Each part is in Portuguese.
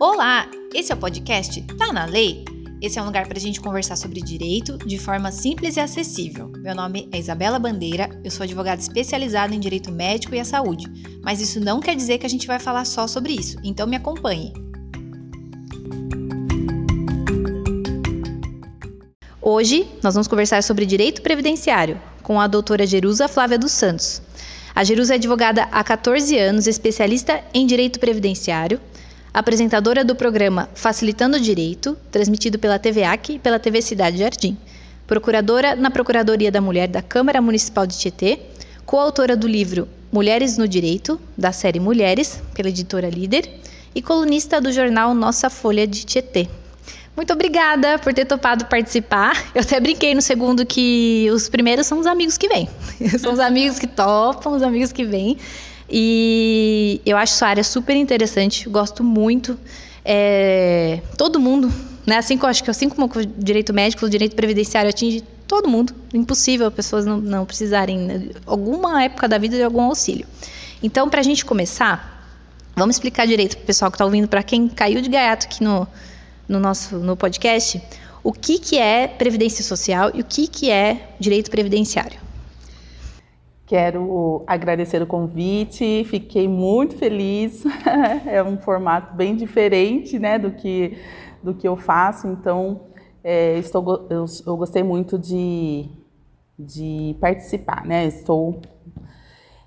Olá, esse é o podcast Tá na Lei? Esse é um lugar para a gente conversar sobre direito de forma simples e acessível. Meu nome é Isabela Bandeira, eu sou advogada especializada em direito médico e a saúde, mas isso não quer dizer que a gente vai falar só sobre isso, então me acompanhe. Hoje nós vamos conversar sobre direito previdenciário com a doutora Jerusa Flávia dos Santos. A Jerusa é advogada há 14 anos, especialista em direito previdenciário, apresentadora do programa Facilitando o Direito, transmitido pela TVAC e pela TV Cidade Jardim, procuradora na Procuradoria da Mulher da Câmara Municipal de Tietê, coautora do livro Mulheres no Direito, da série Mulheres, pela editora Líder, e colunista do jornal Nossa Folha de Tietê. Muito obrigada por ter topado participar. Eu até brinquei no segundo que os primeiros são os amigos que vêm. são os amigos que topam, os amigos que vêm. E eu acho sua área super interessante, gosto muito. É, todo mundo, né? Assim que eu acho que assim como o direito médico, o direito previdenciário atinge todo mundo. Impossível pessoas não, não precisarem, né, alguma época da vida, de algum auxílio. Então, para a gente começar, vamos explicar direito para o pessoal que está ouvindo, para quem caiu de gaiato aqui no, no nosso no podcast o que, que é previdência social e o que, que é direito previdenciário. Quero agradecer o convite, fiquei muito feliz. é um formato bem diferente né, do, que, do que eu faço, então é, estou, eu, eu, gostei muito de, de participar, né? estou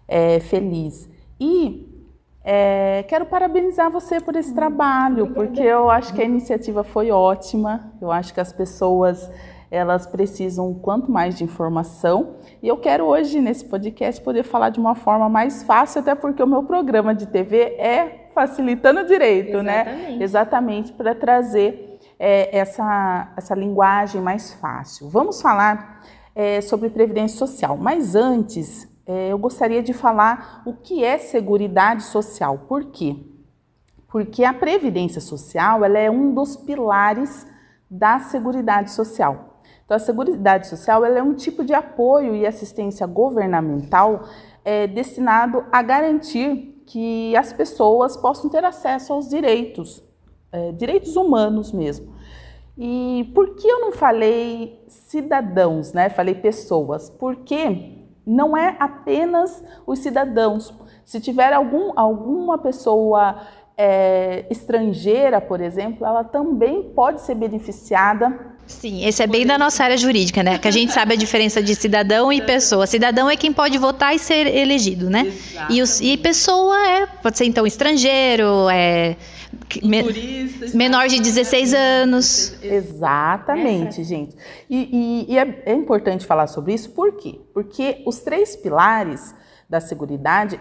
é, feliz. E é, quero parabenizar você por esse trabalho, porque eu acho que a iniciativa foi ótima. Eu acho que as pessoas elas precisam quanto mais de informação. E eu quero hoje nesse podcast poder falar de uma forma mais fácil, até porque o meu programa de TV é facilitando o direito, né? Exatamente. né? Exatamente para trazer é, essa essa linguagem mais fácil. Vamos falar é, sobre previdência social, mas antes é, eu gostaria de falar o que é Seguridade Social. Por quê? Porque a Previdência Social ela é um dos pilares da Seguridade Social. Então, a Seguridade Social é um tipo de apoio e assistência governamental é, destinado a garantir que as pessoas possam ter acesso aos direitos, é, direitos humanos mesmo. E por que eu não falei cidadãos, né? Falei pessoas? Porque não é apenas os cidadãos. Se tiver algum, alguma pessoa é, estrangeira, por exemplo, ela também pode ser beneficiada. Sim, esse é bem da nossa área jurídica, né? Que a gente sabe a diferença de cidadão e pessoa. Cidadão é quem pode votar e ser elegido, né? E, os, e pessoa é, pode ser então estrangeiro, é me, menor de 16 anos. Exatamente, gente. E, e, e é, é, importante falar sobre isso, por quê? Porque os três pilares da Seguridade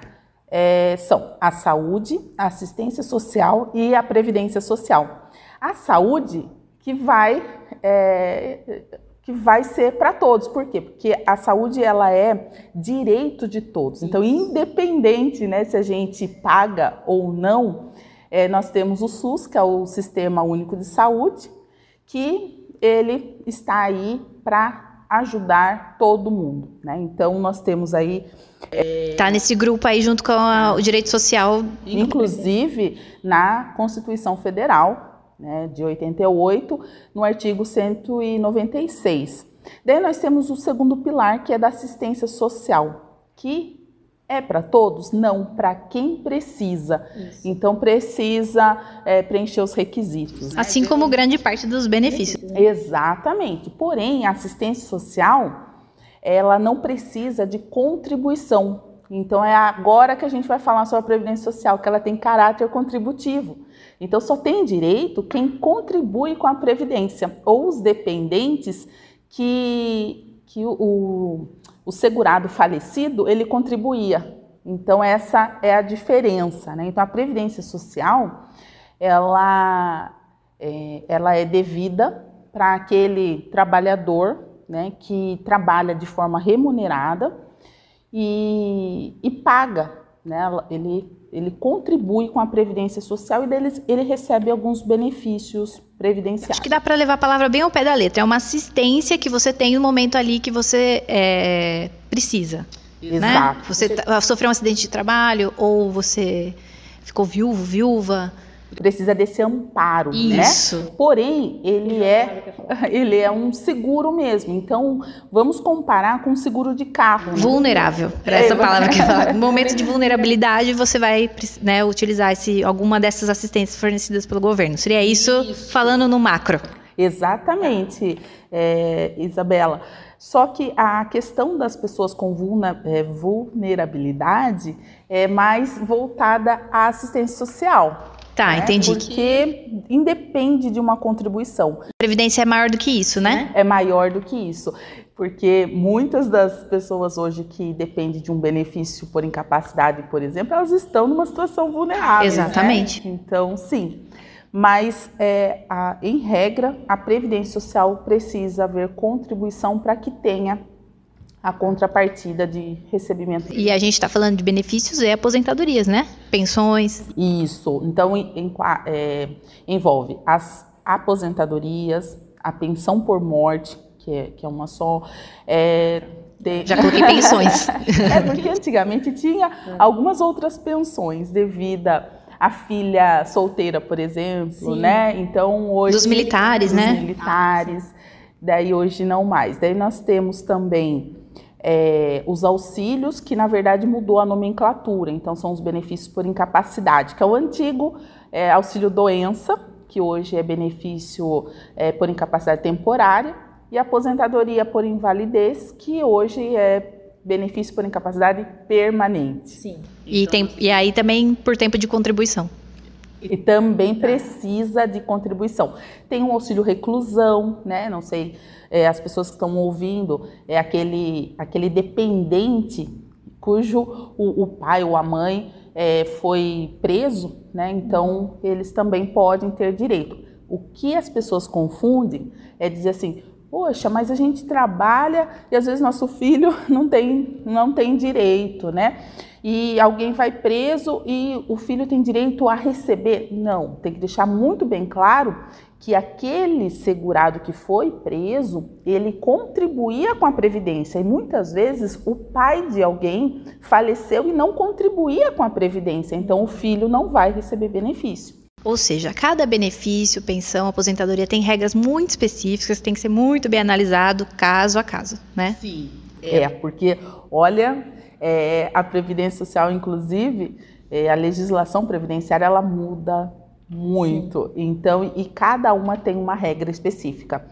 é, são a saúde, a assistência social e a previdência social. A saúde que vai é, que vai ser para todos. Por quê? Porque a saúde ela é direito de todos. Então, independente, né, se a gente paga ou não, é, nós temos o SUS, que é o Sistema Único de Saúde, que ele está aí para ajudar todo mundo. Né? Então, nós temos aí. Está é, nesse grupo aí junto com a, o direito social. Inclusive na Constituição Federal, né, de 88, no artigo 196. Daí nós temos o segundo pilar, que é da assistência social, que é para todos? Não, para quem precisa. Isso. Então precisa é, preencher os requisitos. Assim como grande parte dos benefícios. Exatamente. Porém, a assistência social, ela não precisa de contribuição. Então é agora que a gente vai falar sobre a previdência social, que ela tem caráter contributivo. Então só tem direito quem contribui com a previdência ou os dependentes que, que o, o segurado falecido, ele contribuía. Então, essa é a diferença. Né? Então, a Previdência Social, ela é, ela é devida para aquele trabalhador né, que trabalha de forma remunerada e, e paga. Né? Ele, ele contribui com a Previdência Social e deles, ele recebe alguns benefícios previdenciários. Acho que dá para levar a palavra bem ao pé da letra. É uma assistência que você tem no momento ali que você é, precisa. Né? Exato. Né? Você, você sofreu um acidente de trabalho ou você ficou viúvo, viúva. Precisa desse amparo, né? Isso. né? Porém, ele é ele é um seguro mesmo. Então, vamos comparar com um seguro de carro. Né? Vulnerável. Era essa é, palavra que eu. No momento de vulnerabilidade, você vai né, utilizar esse, alguma dessas assistências fornecidas pelo governo. Seria isso, isso. falando no macro. Exatamente, é, Isabela. Só que a questão das pessoas com é, vulnerabilidade é mais voltada à assistência social. Tá, né? entendi. Porque independe de uma contribuição. A previdência é maior do que isso, né? É maior do que isso. Porque muitas das pessoas hoje que dependem de um benefício por incapacidade, por exemplo, elas estão numa situação vulnerável. Né? Exatamente. Né? Então, sim. Mas, é, a, em regra, a Previdência Social precisa haver contribuição para que tenha a contrapartida de recebimento. E a gente está falando de benefícios e aposentadorias, né? Pensões. Isso. Então, em, é, envolve as aposentadorias, a pensão por morte, que é, que é uma só. É, de... Já coloquei pensões. é porque antigamente tinha algumas outras pensões devido a filha solteira, por exemplo, Sim. né? Então hoje dos militares, dos né? Militares. Daí hoje não mais. Daí nós temos também é, os auxílios, que na verdade mudou a nomenclatura, então são os benefícios por incapacidade, que é o antigo é, auxílio doença, que hoje é benefício é, por incapacidade temporária, e aposentadoria por invalidez, que hoje é benefício por incapacidade permanente. Sim. E, tem, e aí também por tempo de contribuição. E também precisa de contribuição. Tem um auxílio reclusão, né? Não sei, é, as pessoas que estão ouvindo, é aquele, aquele dependente cujo o, o pai ou a mãe é, foi preso, né? Então eles também podem ter direito. O que as pessoas confundem é dizer assim, poxa, mas a gente trabalha e às vezes nosso filho não tem, não tem direito, né? e alguém vai preso e o filho tem direito a receber. Não, tem que deixar muito bem claro que aquele segurado que foi preso, ele contribuía com a previdência e muitas vezes o pai de alguém faleceu e não contribuía com a previdência, então o filho não vai receber benefício. Ou seja, cada benefício, pensão, aposentadoria tem regras muito específicas, tem que ser muito bem analisado caso a caso, né? Sim. É, porque olha, é, a Previdência Social, inclusive, é, a legislação previdenciária, ela muda muito. Sim. Então, e cada uma tem uma regra específica.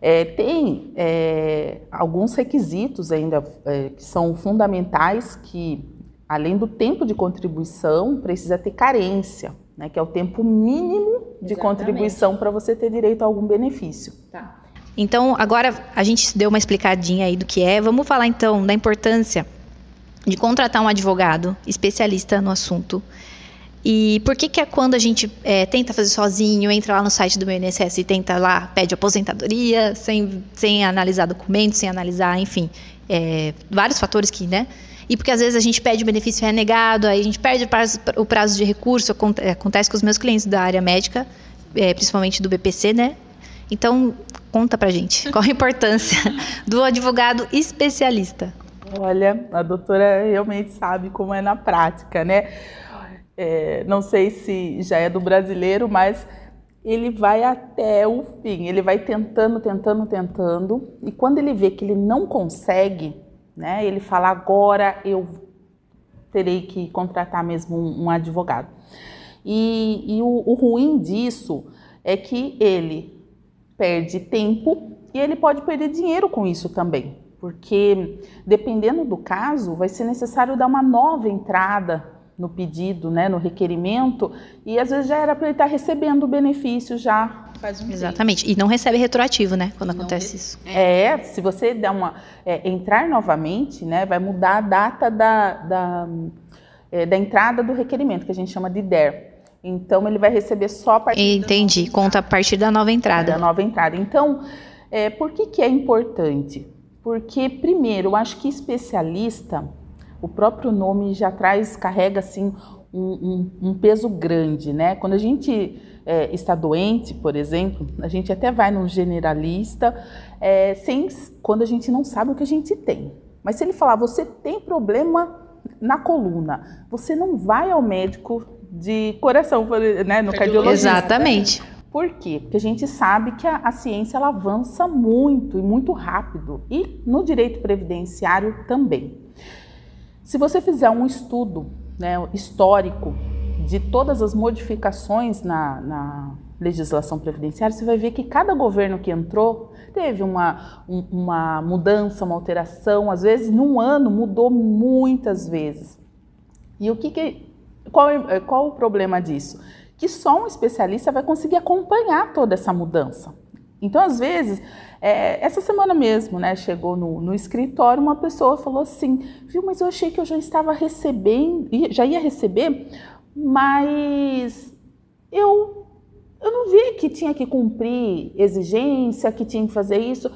É, tem é, alguns requisitos ainda é, que são fundamentais que, além do tempo de contribuição, precisa ter carência, né, que é o tempo mínimo de Exatamente. contribuição para você ter direito a algum benefício. Tá. Então, agora a gente deu uma explicadinha aí do que é. Vamos falar então da importância de contratar um advogado especialista no assunto. E por que que é quando a gente é, tenta fazer sozinho, entra lá no site do meu INSS e tenta lá, pede aposentadoria, sem, sem analisar documentos, sem analisar, enfim, é, vários fatores que, né? E porque às vezes a gente pede o benefício renegado, aí a gente perde o prazo, o prazo de recurso, acontece com os meus clientes da área médica, é, principalmente do BPC, né? Então, conta pra gente, qual a importância do advogado especialista? Olha, a doutora realmente sabe como é na prática, né? É, não sei se já é do brasileiro, mas ele vai até o fim. Ele vai tentando, tentando, tentando. E quando ele vê que ele não consegue, né? Ele fala agora eu terei que contratar mesmo um, um advogado. E, e o, o ruim disso é que ele perde tempo e ele pode perder dinheiro com isso também porque dependendo do caso, vai ser necessário dar uma nova entrada no pedido, né, no requerimento, e às vezes já era para ele estar tá recebendo o benefício já faz um Exatamente, e não recebe retroativo, né, quando não acontece re... isso. É, se você der uma é, entrar novamente, né, vai mudar a data da, da, é, da entrada do requerimento, que a gente chama de DER. Então ele vai receber só a partir Entendi, conta a partir da nova entrada. Da nova entrada. Então, é, por que que é importante? Porque, primeiro, eu acho que especialista, o próprio nome já traz, carrega assim um, um, um peso grande, né? Quando a gente é, está doente, por exemplo, a gente até vai num generalista, é, sem, quando a gente não sabe o que a gente tem. Mas se ele falar, você tem problema na coluna, você não vai ao médico de coração, né, no cardiologista. Exatamente. Por quê? Porque a gente sabe que a, a, ciência ela avança muito e muito rápido e no direito previdenciário também. Se você fizer um estudo né, histórico de todas as modificações na, na, legislação previdenciária, você vai ver que cada governo que entrou teve uma, um, uma mudança, uma alteração, às vezes num ano mudou muitas vezes. E o que, que qual, é, qual o problema disso? Que só um especialista vai conseguir acompanhar toda essa mudança. Então, às vezes, é, essa semana mesmo, né, chegou no, no escritório uma pessoa falou assim, viu, mas eu achei que eu já estava recebendo, já ia receber, mas eu, eu não vi que tinha que cumprir exigência, que tinha que fazer isso.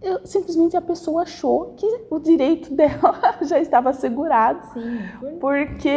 Eu, simplesmente a pessoa achou que o direito dela já estava assegurado, Sim. porque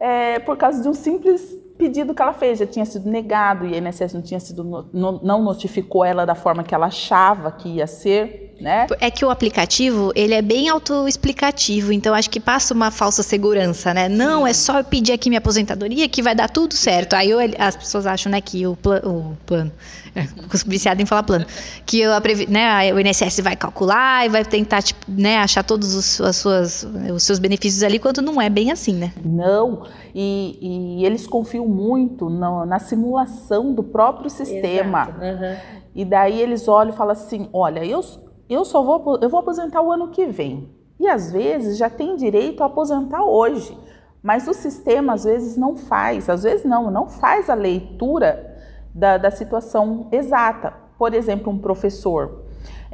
é, por causa de um simples pedido que ela fez já tinha sido negado e a INSS não tinha sido no, não notificou ela da forma que ela achava que ia ser, né? É que o aplicativo ele é bem autoexplicativo, então acho que passa uma falsa segurança, né? Não, é só eu pedir aqui minha aposentadoria que vai dar tudo certo. Aí eu, as pessoas acham, né, que o, pla, o plano, é, viciado em falar plano, que eu, né, o INSS vai calcular e vai tentar, tipo, né, achar todos os, as suas, os seus benefícios ali, quando não é bem assim, né? Não. E, e eles confiam muito na, na, simulação do próprio sistema. Uhum. E daí eles olham e falam assim: olha, eu, eu só vou, eu vou aposentar o ano que vem. E às vezes já tem direito a aposentar hoje. Mas o sistema às vezes não faz, às vezes não, não faz a leitura da, da situação exata. Por exemplo, um professor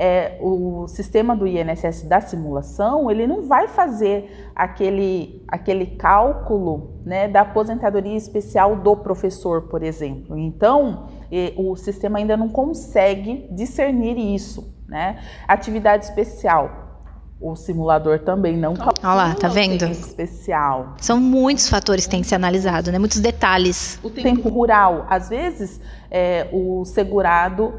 é, o sistema do INSS da simulação, ele não vai fazer aquele, aquele cálculo né, da aposentadoria especial do professor, por exemplo. Então, o sistema ainda não consegue discernir isso. Né? Atividade especial. O simulador também não calcula. Olha lá, tá vendo? Especial. São muitos fatores que têm que ser analisados, né? Muitos detalhes. O tempo rural, às vezes, é, o segurado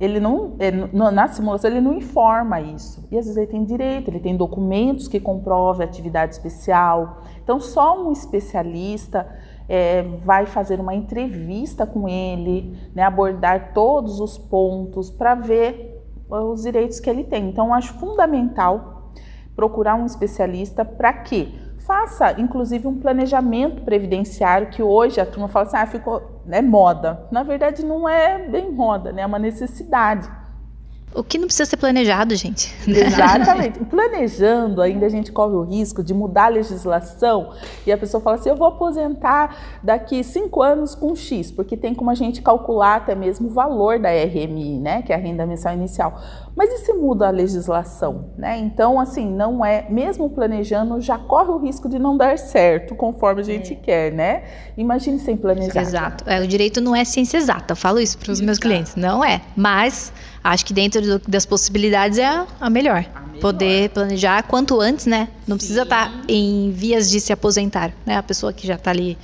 ele não, é, na simulação ele não informa isso. E às vezes ele tem direito, ele tem documentos que comprovem atividade especial. Então só um especialista é, vai fazer uma entrevista com ele, né, abordar todos os pontos para ver os direitos que ele tem. Então acho fundamental procurar um especialista para quê? Faça, inclusive, um planejamento previdenciário que hoje a turma fala assim, ah, ficou, é moda. Na verdade, não é bem moda, né? É uma necessidade. O que não precisa ser planejado, gente. Exatamente. Planejando, ainda a gente corre o risco de mudar a legislação e a pessoa fala assim: eu vou aposentar daqui cinco anos com X, porque tem como a gente calcular até mesmo o valor da RMI, né? Que é a renda mensal inicial. Mas e se muda a legislação, né? Então, assim, não é, mesmo planejando, já corre o risco de não dar certo conforme a gente é. quer, né? Imagine sem planejar. Exato. É, o direito não é ciência exata, eu falo isso para os meus clientes. Não é. Mas acho que dentro do, das possibilidades é a, a, melhor. a, melhor. Poder planejar quanto antes, né? Não Sim. precisa estar tá em vias de se aposentar, né? A pessoa que já está ali,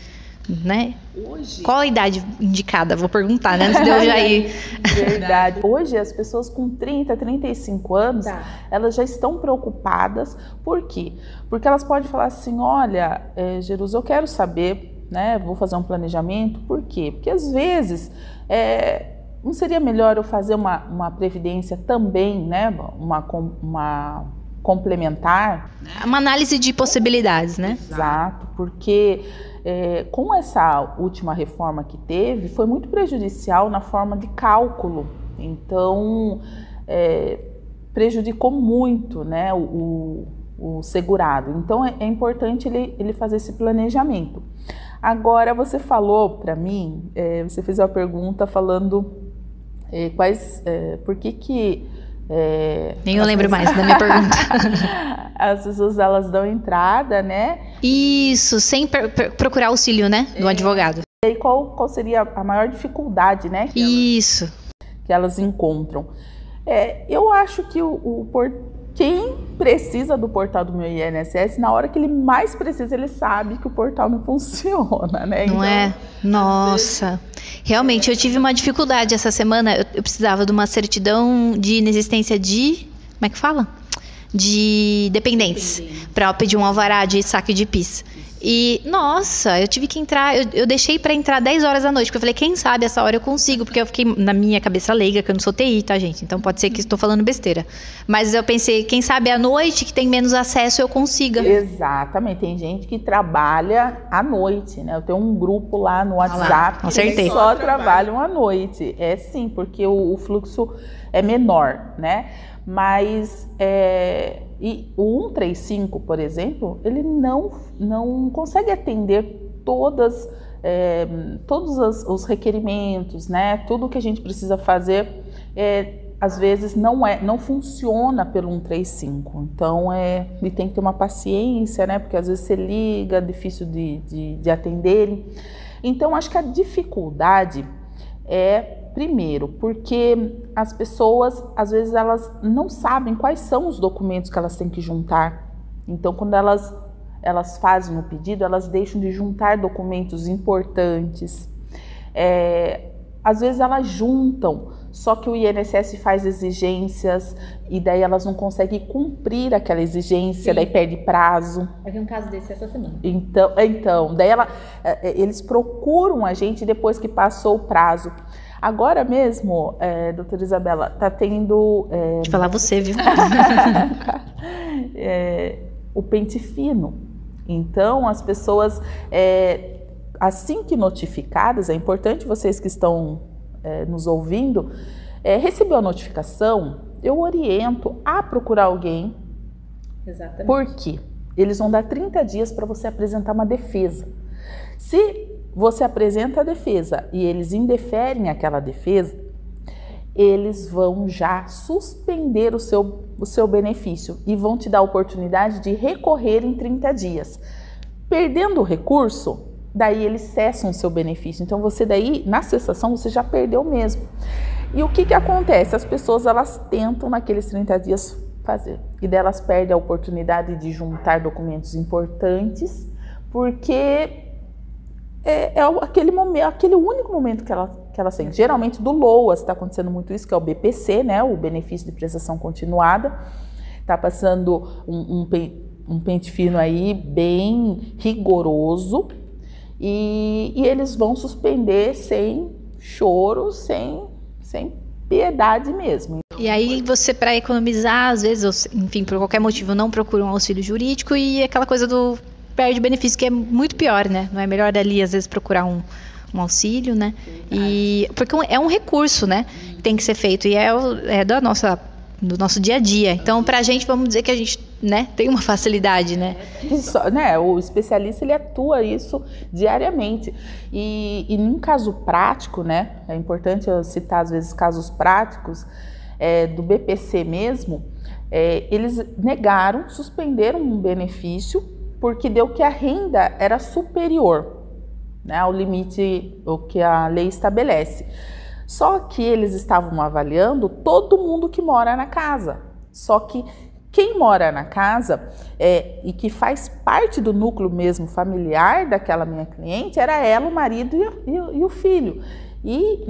né? Hoje... Qual a idade indicada? Vou perguntar, né? Antes de eu já ir. Verdade. Hoje, as pessoas com 30, 35 anos, tá. elas já estão preocupadas. Por quê? Porque elas podem falar assim: olha, é, Jerus, eu quero saber, né? Vou fazer um planejamento. Por quê? Porque às vezes. É, não seria melhor eu fazer uma, uma previdência também, né? Uma, uma complementar? Uma análise de possibilidades, né? Exato, porque é, com essa última reforma que teve, foi muito prejudicial na forma de cálculo. Então, é, prejudicou muito né, o, o segurado. Então, é, é importante ele, ele fazer esse planejamento. Agora, você falou para mim, é, você fez uma pergunta falando é, quais, é, por que que é, Nem eu lembro mais da minha pergunta. as pessoas elas dão entrada, né? Isso, sem procurar auxílio, né, do é. advogado. E aí qual, qual seria a maior dificuldade, né? Que Isso. Elas, que elas encontram. É, eu acho que o, o, quem precisa do portal do meu INSS, na hora que ele mais precisa, ele sabe que o portal não funciona, né? Não então, é? Nossa. Realmente, eu tive uma dificuldade essa semana. Eu, eu precisava de uma certidão de inexistência de. Como é que fala? De dependentes para pedir um alvará de saque de PIS. E, nossa, eu tive que entrar, eu, eu deixei para entrar 10 horas da noite, porque eu falei, quem sabe essa hora eu consigo, porque eu fiquei na minha cabeça leiga, que eu não sou TI, tá, gente? Então pode ser que estou falando besteira. Mas eu pensei, quem sabe à noite, que tem menos acesso, eu consiga. Exatamente, tem gente que trabalha à noite, né? Eu tenho um grupo lá no WhatsApp ah, lá, que só trabalham à noite. É sim, porque o, o fluxo é menor, né? Mas é, e o 135, por exemplo, ele não, não consegue atender todas, é, todos os, os, requerimentos, né? Tudo que a gente precisa fazer, é, às vezes não é, não funciona pelo 135. Então é, e tem que ter uma paciência, né? Porque às vezes você liga, é difícil de, de, de atender. Então acho que a dificuldade é Primeiro, porque as pessoas, às vezes, elas não sabem quais são os documentos que elas têm que juntar. Então, quando elas, elas fazem o pedido, elas deixam de juntar documentos importantes. É, às vezes, elas juntam, só que o INSS faz exigências e daí elas não conseguem cumprir aquela exigência, Sim. daí perde prazo. Eu vi um caso desse essa semana. Então, então daí ela, é, é, eles procuram a gente depois que passou o prazo. Agora mesmo, é, doutora Isabela, está tendo. É, falar você, viu? é, o pente fino. Então, as pessoas, é, assim que notificadas, é importante vocês que estão é, nos ouvindo, é, recebeu a notificação, eu oriento a procurar alguém. Exatamente. Por quê? Eles vão dar 30 dias para você apresentar uma defesa. Se você apresenta a defesa e eles indeferem aquela defesa, eles vão já suspender o seu, o seu benefício e vão te dar a oportunidade de recorrer em 30 dias. Perdendo o recurso, daí eles cessam o seu benefício. Então você daí, na cessação, você já perdeu mesmo. E o que, que acontece? As pessoas elas tentam naqueles 30 dias fazer e delas perdem a oportunidade de juntar documentos importantes porque é, é aquele momento, aquele único momento que ela, que ela sente. Geralmente do LOAS está acontecendo muito isso, que é o BPC, né, o benefício de prestação continuada. Está passando um, um, um, pente fino aí bem rigoroso e, e eles vão suspender sem choro, sem, sem piedade mesmo. E aí você, para economizar, às vezes, enfim, por qualquer motivo, não procura um auxílio jurídico e aquela coisa do perde benefício, que é muito pior, né? Não é melhor ali, às vezes, procurar um, um auxílio, né? E porque é um recurso, né? Que tem que ser feito e é, é da nossa do nosso dia a dia. Então, para a gente, vamos dizer que a gente, né, tem uma facilidade, né? Isso, né? O especialista ele atua isso diariamente e, e num caso prático, né? É importante eu citar às vezes casos práticos é, do BPC mesmo. É, eles negaram, suspenderam um benefício porque deu que a renda era superior né, ao limite o que a lei estabelece. Só que eles estavam avaliando todo mundo que mora na casa. Só que quem mora na casa é, e que faz parte do núcleo mesmo familiar daquela minha cliente era ela, o marido e, e, e o filho. E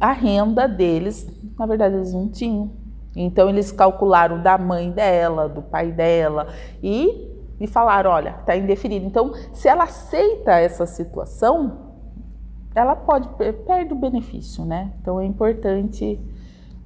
a renda deles, na verdade, eles não tinham. Então eles calcularam da mãe dela, do pai dela e e falar, olha, está indeferido. Então, se ela aceita essa situação, ela pode perder o benefício, né? Então é importante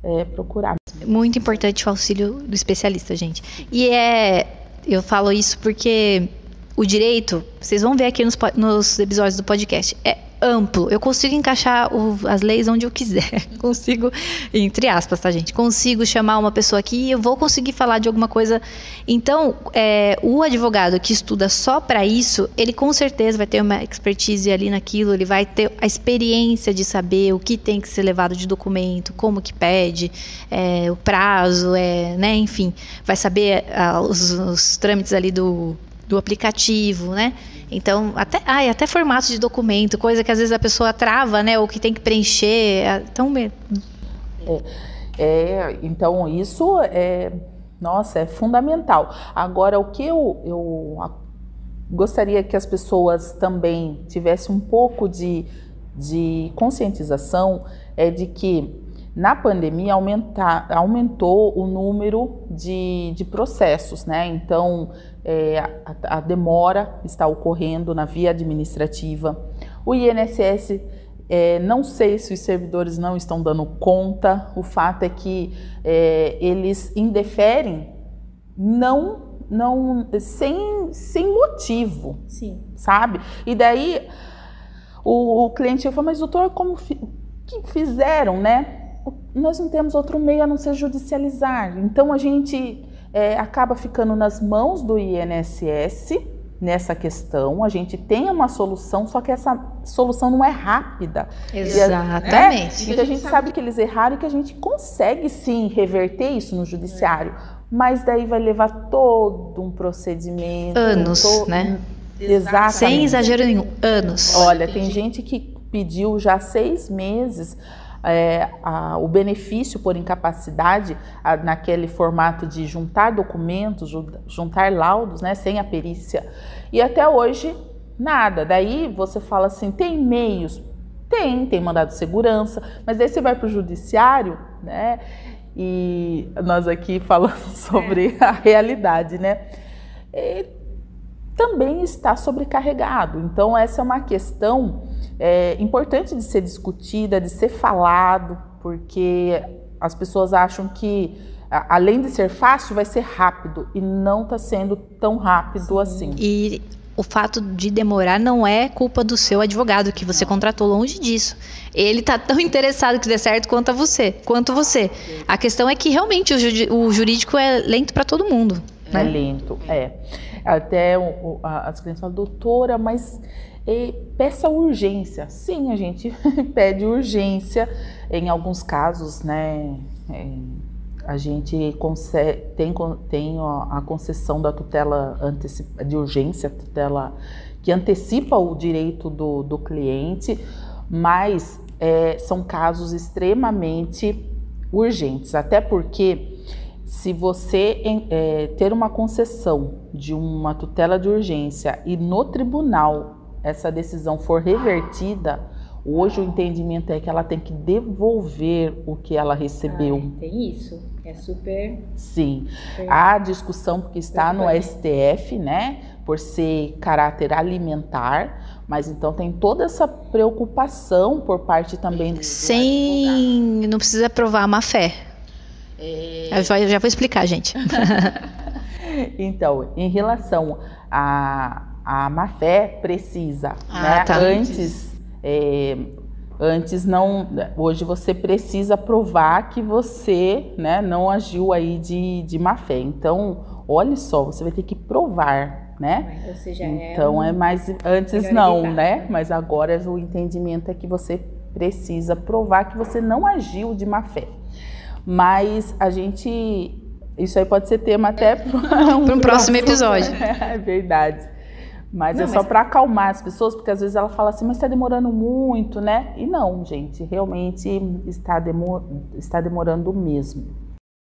é, procurar. Muito importante o auxílio do especialista, gente. E é, eu falo isso porque o direito, vocês vão ver aqui nos, nos episódios do podcast, é amplo. Eu consigo encaixar o, as leis onde eu quiser. consigo, entre aspas, tá, gente? Consigo chamar uma pessoa aqui e eu vou conseguir falar de alguma coisa. Então, é, o advogado que estuda só para isso, ele com certeza vai ter uma expertise ali naquilo, ele vai ter a experiência de saber o que tem que ser levado de documento, como que pede, é, o prazo, é, né? Enfim, vai saber ah, os, os trâmites ali do do aplicativo, né? Então, até, ai, até formato de documento, coisa que às vezes a pessoa trava, né? Ou que tem que preencher. Então, é, é, então isso é, nossa, é fundamental. Agora, o que eu, eu gostaria que as pessoas também tivessem um pouco de, de conscientização é de que Na pandemia aumentar, aumentou o número de, de processos, né? Então é, a, a demora está ocorrendo na via administrativa. O INSS é, não sei se os servidores não estão dando conta. O fato é que é, eles indeferem não não sem, sem motivo, Sim. sabe? E daí o, o cliente falou, mas doutor, como fi, que fizeram, né? Nós não temos outro meio a não ser judicializar. Então a gente é, acaba ficando nas mãos do INSS nessa questão. A gente tem uma solução, só que essa solução não é rápida. Exatamente. Né? Então a gente sabe que eles erraram e que a gente consegue sim reverter isso no judiciário. Mas daí vai levar todo um procedimento. Anos, todo... né? Exatamente. Sem exagero nenhum, anos. Olha, tem gente que pediu já seis meses é, a, o benefício por incapacidade a, naquele formato de juntar documentos, juntar laudos, né, sem a perícia. E até hoje, nada. Daí você fala assim: tem meios? Tem, tem mandado de segurança, mas aí você vai para o judiciário, né? E nós aqui falando sobre a realidade, né? E também está sobrecarregado. Então, essa é uma questão é, importante de ser discutida, de ser falado, porque as pessoas acham que, além de ser fácil, vai ser rápido e não está sendo tão rápido Sim. assim. E o fato de demorar não é culpa do seu advogado que você contratou longe disso. Ele está tão interessado que dê certo quanto a você, quanto você. A questão é que realmente o jurídico é lento para todo mundo. Né? É lento, é. Até o, a, as crianças falam, doutora, mas e peça urgência. Sim, a gente pede urgência em alguns casos, né? É, a gente tem, tem a concessão da tutela de urgência, tutela que antecipa o direito do, do cliente, mas é, são casos extremamente urgentes, até porque se você é, ter uma concessão de uma tutela de urgência e no tribunal essa decisão for revertida, hoje o entendimento é que ela tem que devolver o que ela recebeu. Ah, tem isso. É super. Sim. Super... A discussão porque está no STF, né? Por ser caráter alimentar, mas então tem toda essa preocupação por parte também do. Sem. Não precisa provar a má fé. É... Eu já vou explicar, gente. então, em relação a a má fé precisa, ah, né? Tá. Antes, é, antes não, hoje você precisa provar que você, né, não agiu aí de, de má fé. Então, olha só, você vai ter que provar, né? Ou seja, é então é, é mais antes não, né? Mas agora o entendimento é que você precisa provar que você não agiu de má fé. Mas a gente isso aí pode ser tema até para um, um próximo episódio. É verdade. Mas não, é só mas... para acalmar as pessoas, porque às vezes ela fala assim, mas está demorando muito, né? E não, gente, realmente está, demor... está demorando mesmo.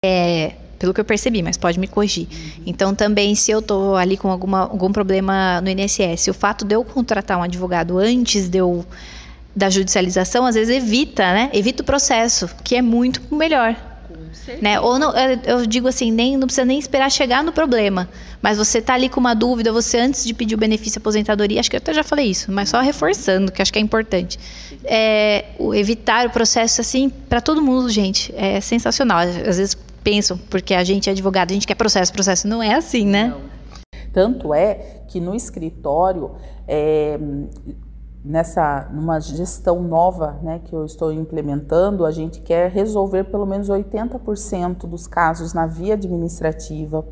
É, pelo que eu percebi, mas pode me corrigir. Uhum. Então, também, se eu estou ali com alguma, algum problema no INSS, o fato de eu contratar um advogado antes de eu da judicialização, às vezes evita, né? Evita o processo, que é muito melhor. Né? Ou não, eu digo assim, nem não precisa nem esperar chegar no problema, mas você tá ali com uma dúvida, você antes de pedir o benefício aposentadoria, acho que eu até já falei isso, mas só reforçando, que acho que é importante. É, o evitar o processo assim para todo mundo, gente, é sensacional. Às vezes pensam porque a gente é advogado, a gente quer processo, processo não é assim, né? Não. Tanto é que no escritório é, nessa numa gestão nova né, que eu estou implementando, a gente quer resolver pelo menos 80% dos casos na via administrativa,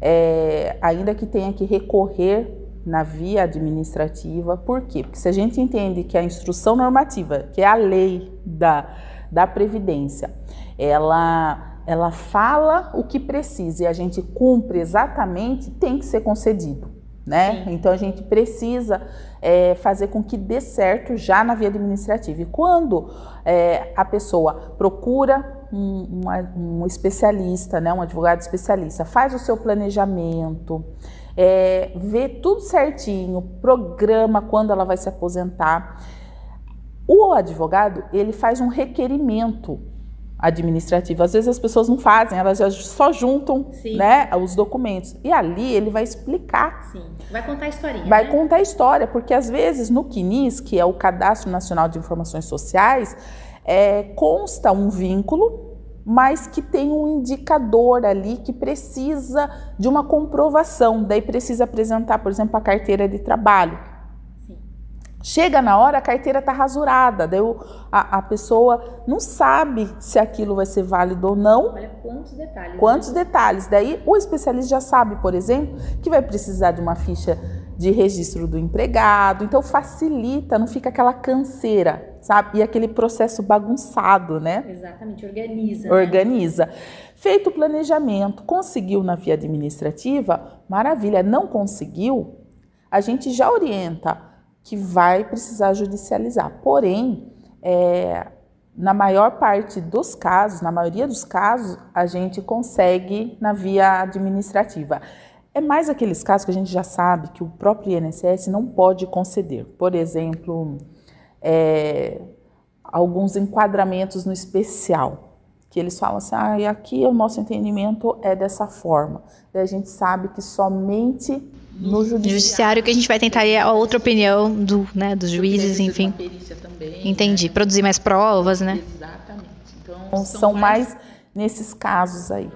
é, ainda que tenha que recorrer na via administrativa. Por quê? Porque se a gente entende que a instrução normativa, que é a lei da, da Previdência, ela ela fala o que precisa e a gente cumpre exatamente, tem que ser concedido né? Sim. Então a gente precisa é, fazer com que dê certo já na via administrativa. E quando é, a pessoa procura um, um, especialista, né, um advogado especialista, faz o seu planejamento, é, vê tudo certinho, programa quando ela vai se aposentar. O advogado ele faz um requerimento administrativo. Às vezes as pessoas não fazem, elas já só juntam né, os documentos. E ali ele vai explicar. Sim. Vai contar a historinha. Vai né? contar a história, porque às vezes no CNIS, que é o Cadastro Nacional de Informações Sociais, é, consta um vínculo, mas que tem um indicador ali que precisa de uma comprovação. Daí precisa apresentar, por exemplo, a carteira de trabalho. Chega na hora, a carteira está rasurada, daí a, a, pessoa não sabe se aquilo vai ser válido ou não. Olha quantos detalhes. Quantos né? detalhes. Daí o especialista já sabe, por exemplo, que vai precisar de uma ficha de registro do empregado, então facilita, não fica aquela canseira, sabe? E aquele processo bagunçado, né? Exatamente, organiza. Né? Organiza. Né? Feito o planejamento, conseguiu na via administrativa, maravilha. Não conseguiu, a gente já orienta que vai precisar judicializar. Porém, é, na maior parte dos casos, na maioria dos casos, a gente consegue na via administrativa. É mais aqueles casos que a gente já sabe que o próprio INSS não pode conceder. Por exemplo, é, alguns enquadramentos no especial, que eles falam assim, ah, aqui o nosso entendimento é dessa forma. Daí a gente sabe que somente no judiciário. judiciário que a gente vai tentar a outra opinião do, né, dos juízes, enfim. Também, Entendi. Né? Produzir mais provas, né? Exatamente. Então, são, são mais... mais nesses casos aí.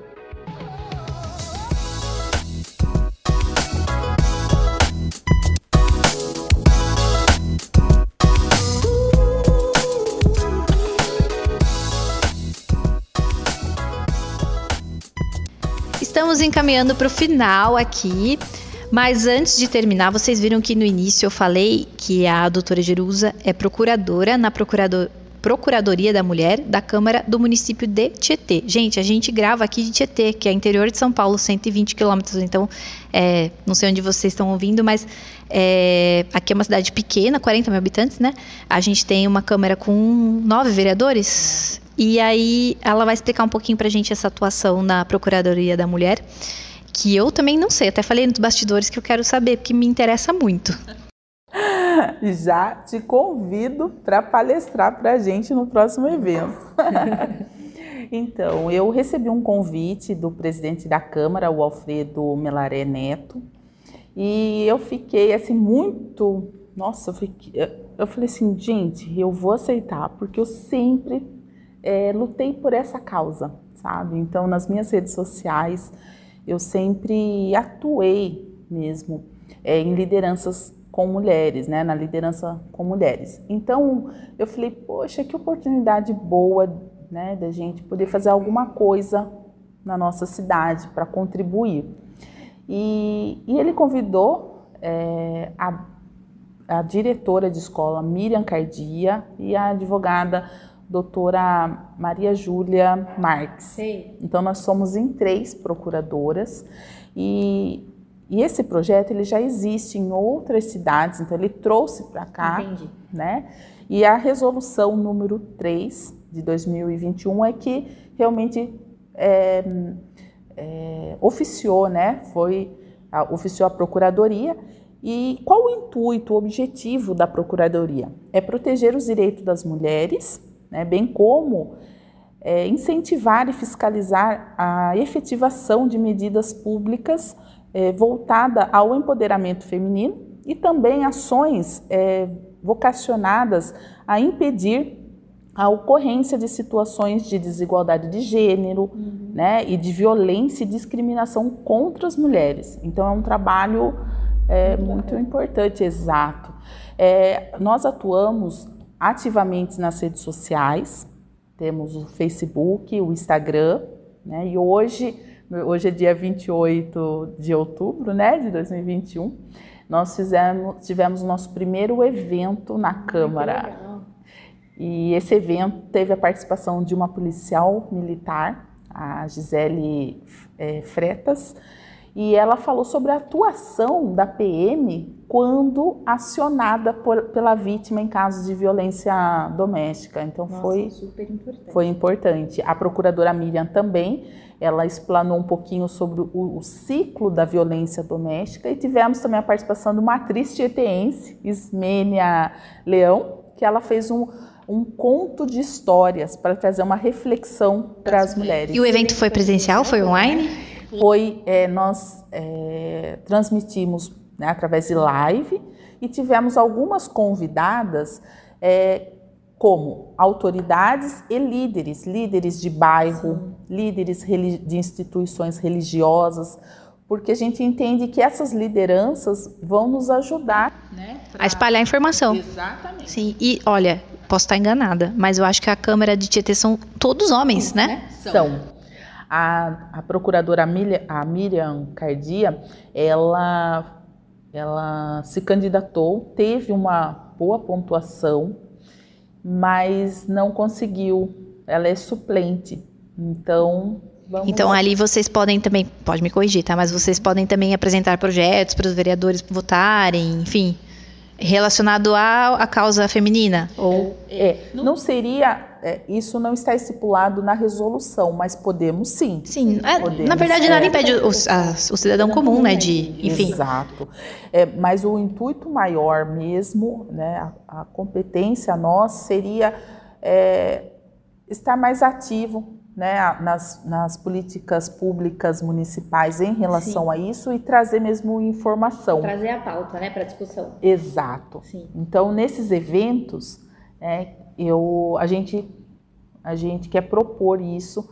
Estamos encaminhando para o final aqui. Mas antes de terminar, vocês viram que no início eu falei que a doutora Jerusa é procuradora na procurador, Procuradoria da Mulher da Câmara do município de Tietê. Gente, a gente grava aqui de Tietê, que é interior de São Paulo, 120 quilômetros. Então, é, não sei onde vocês estão ouvindo, mas é, aqui é uma cidade pequena, 40 mil habitantes, né? A gente tem uma Câmara com nove vereadores. E aí ela vai explicar um pouquinho para a gente essa atuação na Procuradoria da Mulher que eu também não sei. Até falei nos bastidores que eu quero saber, porque me interessa muito. Já te convido para palestrar para a gente no próximo evento. então, eu recebi um convite do presidente da Câmara, o Alfredo Melaré Neto, e eu fiquei assim muito. Nossa, eu, fiquei, eu falei assim, gente, eu vou aceitar, porque eu sempre é, lutei por essa causa, sabe? Então, nas minhas redes sociais, eu sempre atuei mesmo é, em lideranças com mulheres, né, na liderança com mulheres. Então, eu falei, poxa, que oportunidade boa, né, da gente poder fazer alguma coisa na nossa cidade para contribuir. E, e, ele convidou é, a, a diretora de escola, Miriam Cardia, e a advogada doutora Maria Júlia Marques. Sim. Então nós somos em três procuradoras e, e esse projeto ele já existe em outras cidades, então ele trouxe para cá, Entendi. né? E a resolução número 3 de 2021 é que realmente é, é, oficiou, né? Foi a, oficiou a procuradoria e qual o intuito, o objetivo da Procuradoria? É proteger os direitos das mulheres né, bem como é, incentivar e fiscalizar a efetivação de medidas públicas é, voltada ao empoderamento feminino e também ações é, vocacionadas a impedir a ocorrência de situações de desigualdade de gênero uhum. né, e de violência e discriminação contra as mulheres. Então, é um trabalho é, muito, importante, exato. É, nós atuamos ativamente nas redes sociais. Temos o Facebook, o Instagram, né? E hoje, hoje é dia 28 de outubro, né, de 2021, nós fizemos, tivemos o nosso primeiro evento na Câmara. E esse evento teve a participação de uma policial militar, a Gisele é, Fretas, e ela falou sobre a atuação da PM quando acionada por, pela vítima em casos de violência doméstica. Então Nossa, foi super importante. Foi importante. A procuradora Miriam também, ela explanou um pouquinho sobre o, o ciclo da violência doméstica e tivemos também a participação de uma atriz tieteense, Ismênia Leão, que ela fez um um conto de histórias para trazer uma reflexão para as mulheres. E o evento foi presencial? Foi online? Foi, é, nós é, transmitimos né, através de live e tivemos algumas convidadas é, como autoridades e líderes, líderes de bairro, líderes de instituições religiosas, porque a gente entende que essas lideranças vão nos ajudar né, pra... a espalhar informação. Exatamente. Sim, e olha, posso estar enganada, mas eu acho que a Câmara de Tietê são todos homens, né? né? São. A, a procuradora Miriam, a Miriam Cardia, ela, ela se candidatou, teve uma boa pontuação, mas não conseguiu. Ela é suplente. Então, Vamos então lá. ali vocês podem também, pode me corrigir, tá? Mas vocês podem também apresentar projetos para os vereadores votarem, enfim, relacionado à, à causa feminina. Ou é, não seria é, isso não está estipulado na resolução, mas podemos sim. Sim, é, podemos, na verdade nada é. impede o, a, o, cidadão comum, né, de, enfim. Exato. É, mas o intuito maior mesmo, né, a, a competência nossa seria é, estar mais ativo né, nas, nas, políticas públicas municipais em relação Sim. a isso e trazer mesmo informação. Trazer a pauta né, para discussão. Exato. Sim. Então, nesses eventos, né, eu, a, gente, a gente quer propor isso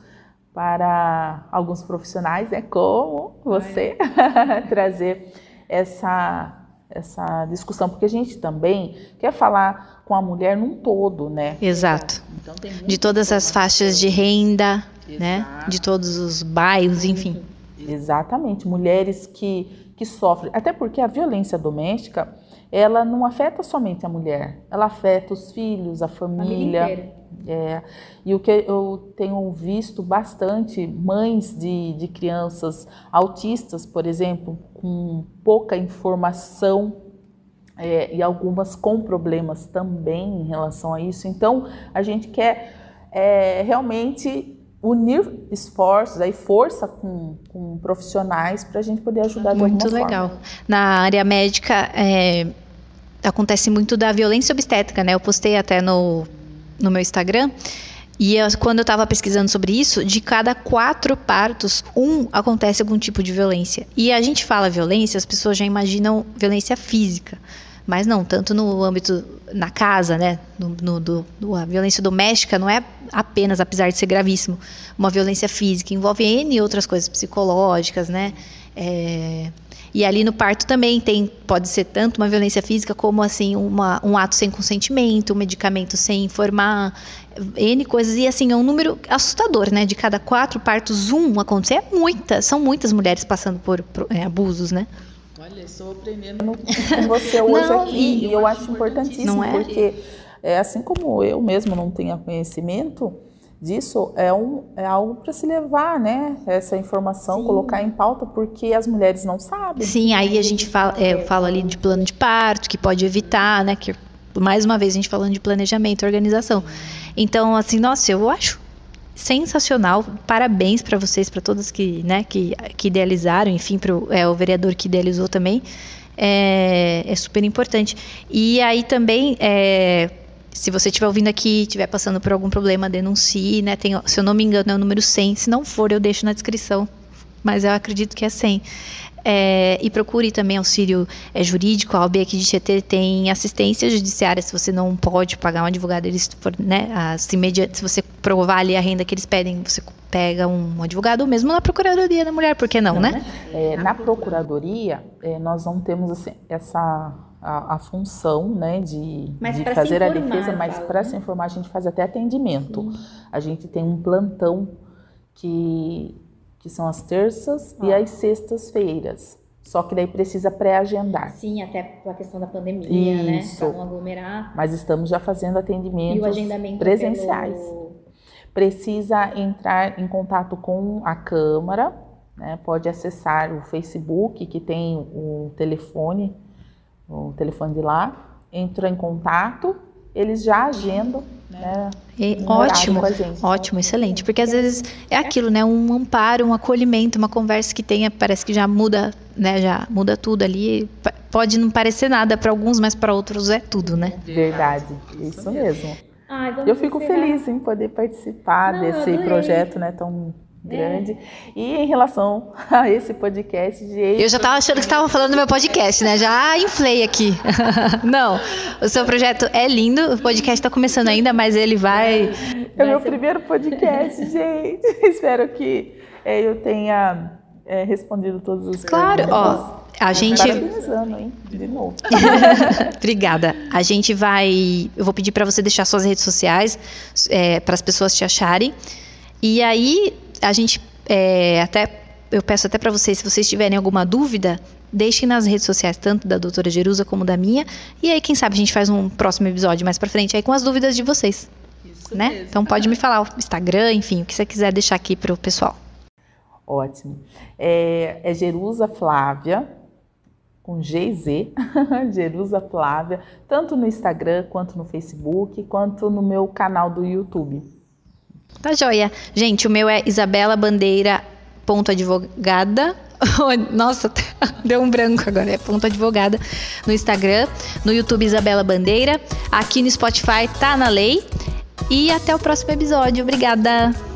para alguns profissionais, né, como você, trazer essa essa discussão, porque a gente também quer falar com a mulher num todo, né? Exato. Então, de todas as faixas de renda, Exato. né? De todos os bairros, enfim. Exatamente, mulheres que, que sofrem, até porque a violência doméstica, ela não afeta somente a mulher, ela afeta os filhos, a família. É, e o que eu tenho visto bastante, mães de, de crianças autistas, por exemplo, com pouca informação é, e algumas com problemas também em relação a isso. Então, a gente quer é, realmente unir esforços, aí força com, com profissionais para a gente poder ajudar muito de alguma legal. Forma. Na área médica é, acontece muito da violência obstétrica, né? Eu postei até no no meu Instagram. E eu, quando eu estava pesquisando sobre isso, de cada quatro partos, um acontece algum tipo de violência. E a gente fala violência, as pessoas já imaginam violência física. Mas não, tanto no âmbito na casa, né? No, no, do, a violência doméstica não é apenas, apesar de ser gravíssimo, uma violência física, envolve N outras coisas psicológicas, né? É, e ali no parto também tem, pode ser tanto uma violência física como assim uma, um ato sem consentimento, um medicamento sem informar, N coisas. E assim, é um número assustador, né? De cada quatro partos, um acontecer. É muita, são muitas mulheres passando por, por é, abusos, né? Olha, estou aprendendo com você hoje não, aqui e eu, eu acho importantíssimo, é? porque é, assim como eu mesmo não tenho conhecimento, disso é, um, é algo para se levar, né? Essa informação, Sim. colocar em pauta, porque as mulheres não sabem. Sim, aí a gente fala, é, fala ali de plano de parto, que pode evitar, né? Que, mais uma vez, a gente falando de planejamento, organização. Então, assim, nossa, eu acho sensacional. Parabéns para vocês, para todas que, né, que, que idealizaram, enfim, para é, o vereador que idealizou também. É, é super importante. E aí também. É, se você estiver ouvindo aqui, estiver passando por algum problema, denuncie, né? Tem, se eu não me engano, é o número 100. Se não for, eu deixo na descrição. Mas eu acredito que é 100. É, e procure também auxílio é, jurídico. A OAB aqui de Tietê tem assistência judiciária se você não pode pagar um advogado. Eles for, né, se, media, se você provar ali a renda que eles pedem, você pega um advogado, ou mesmo na Procuradoria da Mulher, por que não, né? É, na Procuradoria, é, nós não temos assim, essa a, a função né, de, de fazer informar, a defesa, mas para né? se informar a gente faz até atendimento. Sim. A gente tem um plantão que, que são as terças ah. e as sextas-feiras. Só que daí precisa pré-agendar. Sim, até pela questão da pandemia, né, Isso. né? Para não aglomerar. Mas estamos já fazendo atendimentos presenciais. Pelo... Precisa entrar em contato com a Câmara, né? pode acessar o Facebook, que tem o telefone o telefone de lá, entra em contato, eles já agendam. Né, um ótimo, ótimo, excelente, porque às vezes é aquilo, né, um amparo, um acolhimento, uma conversa que tenha, parece que já muda, né, já muda tudo ali. Pode não parecer nada para alguns, mas para outros é tudo, né? Verdade, isso mesmo. Ai, eu fico encerrar. feliz em poder participar Não, desse projeto né, tão grande. É. E em relação a esse podcast, gente. Eu já estava achando que estava falando do meu podcast, né? Já inflei aqui. Não, o seu projeto é lindo, o podcast está começando ainda, mas ele vai. É o meu ser... primeiro podcast, gente. Espero que é, eu tenha é, respondido todos os Claro, ó. A gente. hein? De novo. Obrigada. A gente vai. Eu vou pedir para você deixar suas redes sociais é, para as pessoas te acharem. E aí, a gente é, até eu peço até para vocês, se vocês tiverem alguma dúvida, deixem nas redes sociais, tanto da doutora Jerusa como da minha. E aí, quem sabe, a gente faz um próximo episódio mais para frente aí com as dúvidas de vocês. Isso né? Mesmo. Então pode me falar o Instagram, enfim, o que você quiser deixar aqui para o pessoal. Ótimo. É, é Jerusa Flávia, com GZ, Jerusa Flávia, tanto no Instagram, quanto no Facebook, quanto no meu canal do YouTube. Tá joia. Gente, o meu é Isabela Bandeira ponto advogada. Nossa, deu um branco agora. É ponto advogada no Instagram, no YouTube Isabela Bandeira, aqui no Spotify tá na lei. E até o próximo episódio. Obrigada.